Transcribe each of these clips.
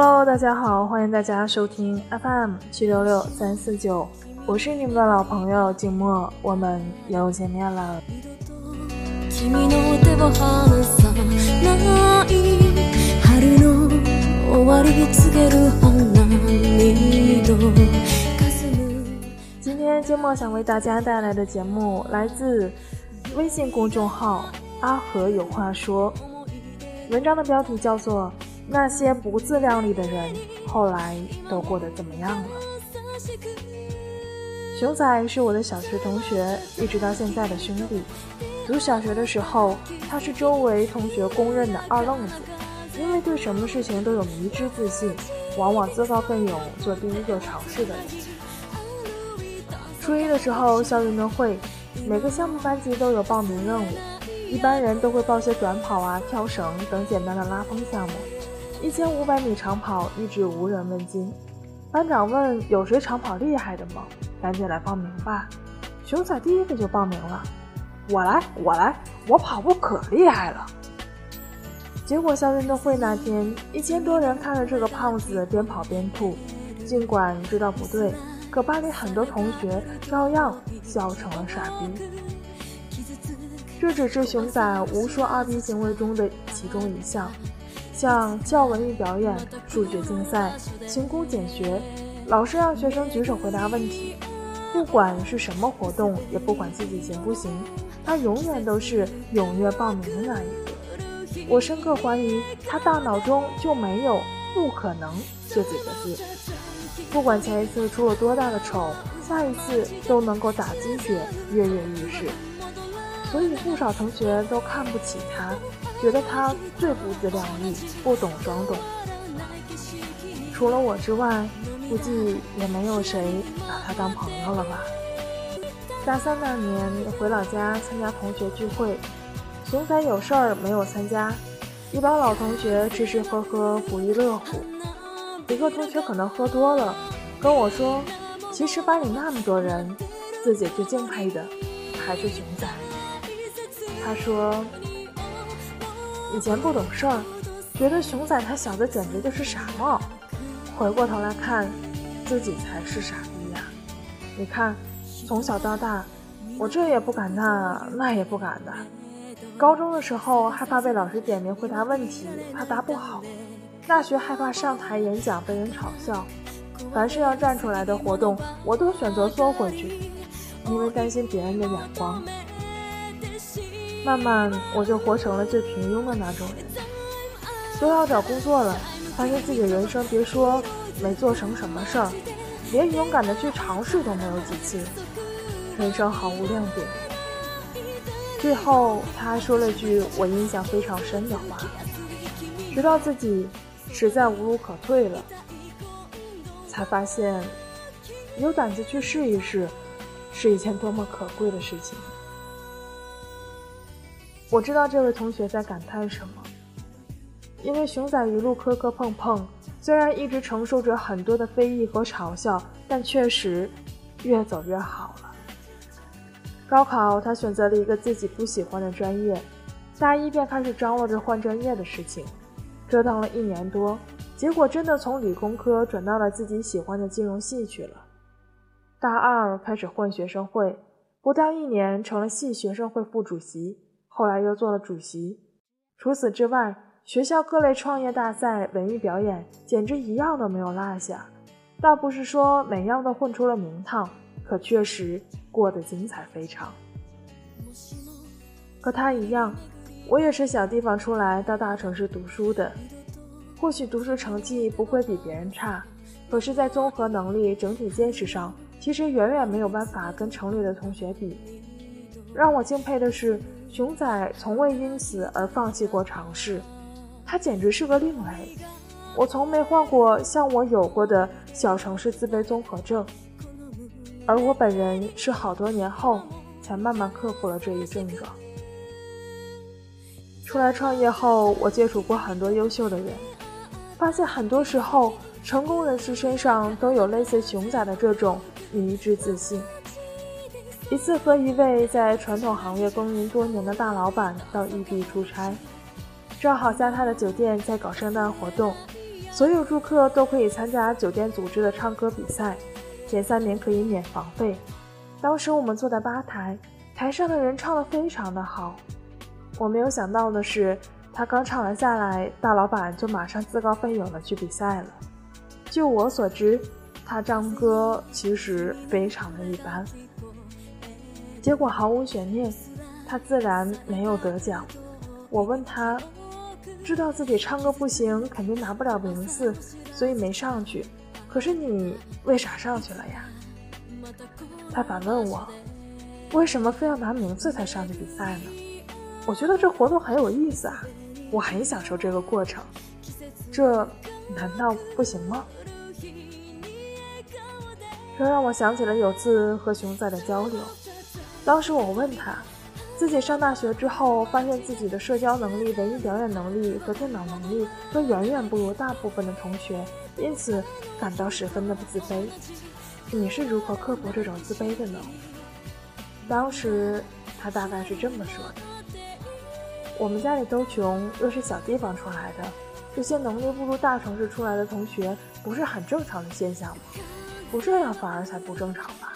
Hello，大家好，欢迎大家收听 FM 七六六三四九，我是你们的老朋友静默，我们又见面了。今天静默想为大家带来的节目来自微信公众号阿和有话说，文章的标题叫做。那些不自量力的人，后来都过得怎么样了？熊仔是我的小学同学，一直到现在的兄弟。读小学的时候，他是周围同学公认的二愣子，因为对什么事情都有迷之自信，往往自告奋勇做第一个尝试的人。初一的时候，校运动会，每个项目班级都有报名任务，一般人都会报些短跑啊、跳绳等简单的拉风项目。一千五百米长跑一直无人问津，班长问有谁长跑厉害的吗？赶紧来报名吧！熊仔第一个就报名了，我来，我来，我跑步可厉害了。结果校运动会那天，一千多人看着这个胖子边跑边吐，尽管知道不对，可班里很多同学照样笑成了傻逼。这只是熊仔无数二逼行为中的其中一项。像教文艺表演、数学竞赛、勤工俭学，老师让学生举手回答问题，不管是什么活动，也不管自己行不行，他永远都是踊跃报名的那一个。我深刻怀疑他大脑中就没有“不可能”这几个字。不管前一次出了多大的丑，下一次都能够打鸡血，跃跃欲试。所以不少同学都看不起他。觉得他最不自量力，不懂装懂。除了我之外，估计也没有谁把他当朋友了吧。大三那年回老家参加同学聚会，熊仔有事儿没有参加，一帮老同学吃吃喝喝不亦乐乎。一个同学可能喝多了，跟我说：“其实班里那么多人，自己最敬佩的还是熊仔。”他说。以前不懂事儿，觉得熊仔他小子简直就是傻帽。回过头来看，自己才是傻逼呀！你看，从小到大，我这也不敢，那那也不敢的。高中的时候害怕被老师点名回答问题，怕答不好；大学害怕上台演讲被人嘲笑。凡是要站出来的活动，我都选择缩回去，因为担心别人的眼光。慢慢，我就活成了最平庸的那种人。都要找工作了，发现自己人生别说没做成什么事儿，连勇敢的去尝试都没有几次，人生毫无亮点。最后，他还说了句我印象非常深的话：直到自己实在无路可退了，才发现有胆子去试一试，是一件多么可贵的事情。我知道这位同学在感叹什么，因为熊仔一路磕磕碰碰，虽然一直承受着很多的非议和嘲笑，但确实越走越好了。高考，他选择了一个自己不喜欢的专业，大一便开始张罗着换专业的事情，折腾了一年多，结果真的从理工科转到了自己喜欢的金融系去了。大二开始混学生会，不到一年成了系学生会副主席。后来又做了主席。除此之外，学校各类创业大赛、文艺表演，简直一样都没有落下。倒不是说每样都混出了名堂，可确实过得精彩非常。和他一样，我也是小地方出来到大城市读书的。或许读书成绩不会比别人差，可是，在综合能力、整体见识上，其实远远没有办法跟城里的同学比。让我敬佩的是。熊仔从未因此而放弃过尝试，他简直是个另类。我从没患过像我有过的小城市自卑综合症，而我本人是好多年后才慢慢克服了这一症状。出来创业后，我接触过很多优秀的人，发现很多时候成功人士身上都有类似熊仔的这种迷之自信。一次和一位在传统行业耕耘多年的大老板到异地出差，正好在他的酒店在搞圣诞活动，所有住客都可以参加酒店组织的唱歌比赛，前三名可以免房费。当时我们坐在吧台，台上的人唱得非常的好。我没有想到的是，他刚唱完下来，大老板就马上自告奋勇的去比赛了。就我所知，他唱歌其实非常的一般。结果毫无悬念，他自然没有得奖。我问他，知道自己唱歌不行，肯定拿不了名次，所以没上去。可是你为啥上去了呀？他反问我，为什么非要拿名次才上去比赛呢？我觉得这活动很有意思啊，我很享受这个过程，这难道不行吗？这让我想起了有次和熊仔的交流，当时我问他，自己上大学之后，发现自己的社交能力、文艺表演能力和电脑能力都远远不如大部分的同学，因此感到十分的自卑。你是如何克服这种自卑的呢？当时他大概是这么说的。我们家里都穷，又是小地方出来的，这些能力不如大城市出来的同学，不是很正常的现象吗？不这样反而才不正常吧？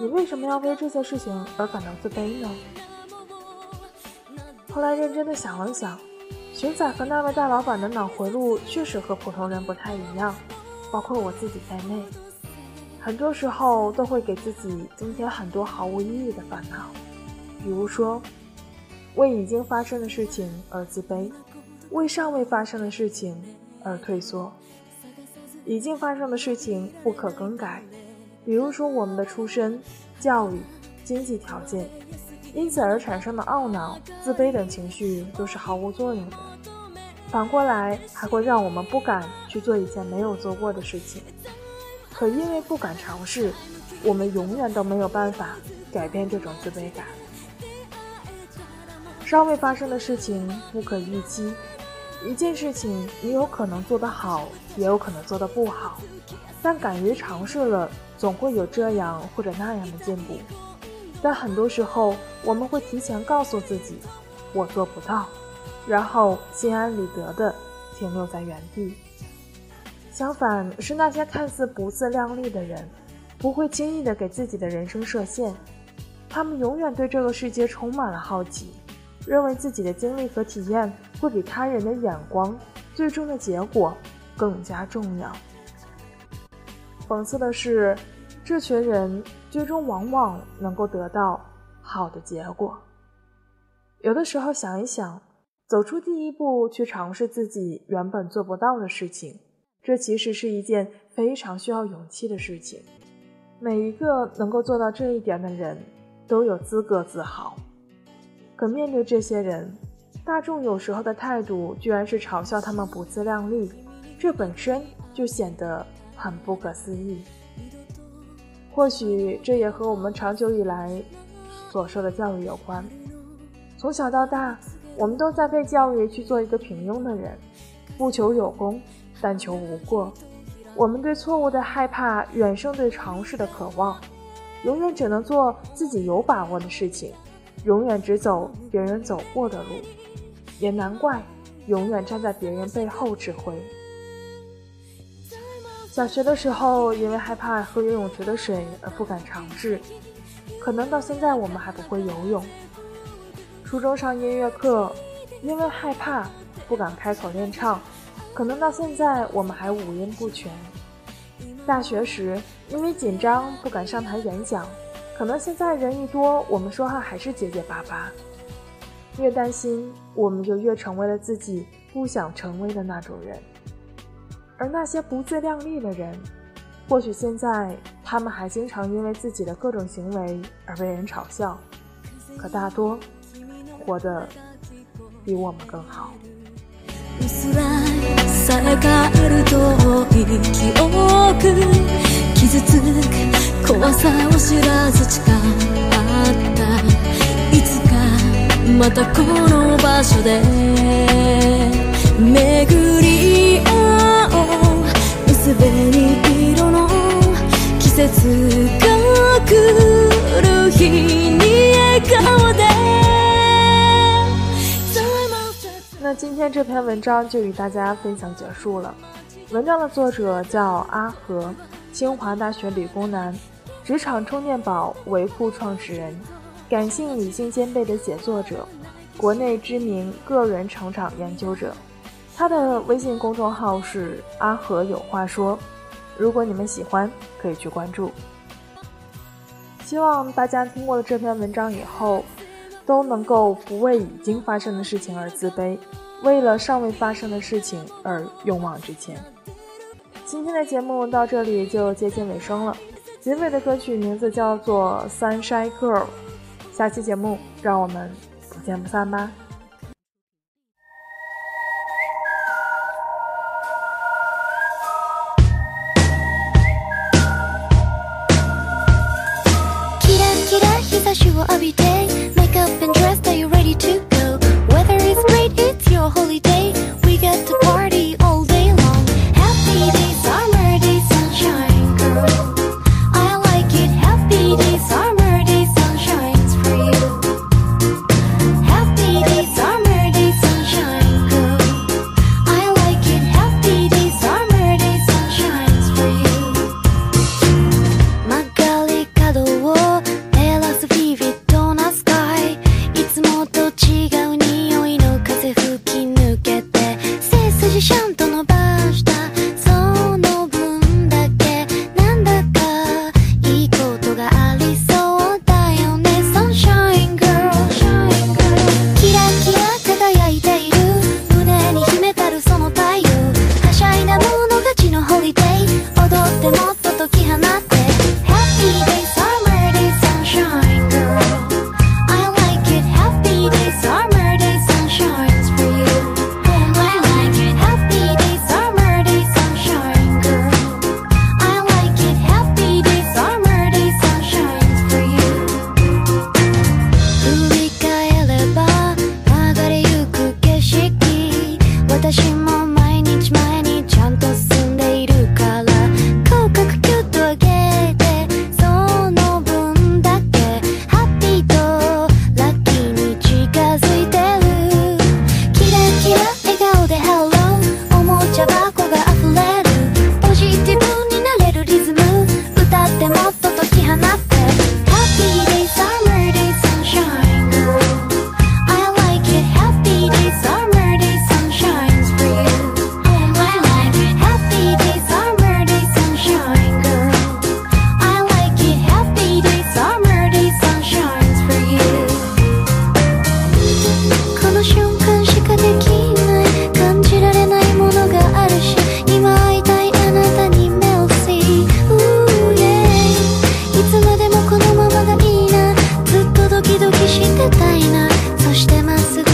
你为什么要为这些事情而感到自卑呢？后来认真的想了想，熊仔和那位大老板的脑回路确实和普通人不太一样，包括我自己在内，很多时候都会给自己增添很多毫无意义的烦恼，比如说。为已经发生的事情而自卑，为尚未发生的事情而退缩。已经发生的事情不可更改，比如说我们的出身、教育、经济条件，因此而产生的懊恼、自卑等情绪都是毫无作用的。反过来，还会让我们不敢去做一件没有做过的事情。可因为不敢尝试，我们永远都没有办法改变这种自卑感。尚未发生的事情不可预期，一件事情你有可能做得好，也有可能做得不好，但敢于尝试了，总会有这样或者那样的进步。但很多时候，我们会提前告诉自己“我做不到”，然后心安理得地停留在原地。相反，是那些看似不自量力的人，不会轻易地给自己的人生设限，他们永远对这个世界充满了好奇。认为自己的经历和体验会比他人的眼光、最终的结果更加重要。讽刺的是，这群人最终往往能够得到好的结果。有的时候想一想，走出第一步去尝试自己原本做不到的事情，这其实是一件非常需要勇气的事情。每一个能够做到这一点的人，都有资格自豪。可面对这些人，大众有时候的态度居然是嘲笑他们不自量力，这本身就显得很不可思议。或许这也和我们长久以来所受的教育有关。从小到大，我们都在被教育去做一个平庸的人，不求有功，但求无过。我们对错误的害怕远胜对尝试的渴望，永远只能做自己有把握的事情。永远只走别人走过的路，也难怪永远站在别人背后指挥。小学的时候，因为害怕喝游泳池的水而不敢尝试，可能到现在我们还不会游泳。初中上音乐课，因为害怕不敢开口练唱，可能到现在我们还五音不全。大学时，因为紧张不敢上台演讲。可能现在人一多，我们说话还是结结巴巴。越担心，我们就越成为了自己不想成为的那种人。而那些不自量力的人，或许现在他们还经常因为自己的各种行为而被人嘲笑，可大多活得比我们更好。傷つく怖さを知らず誓ったいつかまたこの場所で巡り合おう。薄紅色の季節が来る日に笑顔で。那今天这篇文章就与大家分享结束了。文章的作者叫阿和，清华大学理工男，职场充电宝维护创始人，感性理性兼备的写作者，国内知名个人成长研究者。他的微信公众号是阿和有话说，如果你们喜欢，可以去关注。希望大家听过了这篇文章以后，都能够不为已经发生的事情而自卑，为了尚未发生的事情而勇往直前。今天的节目到这里就接近尾声了，结尾的歌曲名字叫做《Sunshine Girl》，下期节目让我们不见不散吧。踊ってもっと解き放ってキラキラ たいな。そしてまっすぐ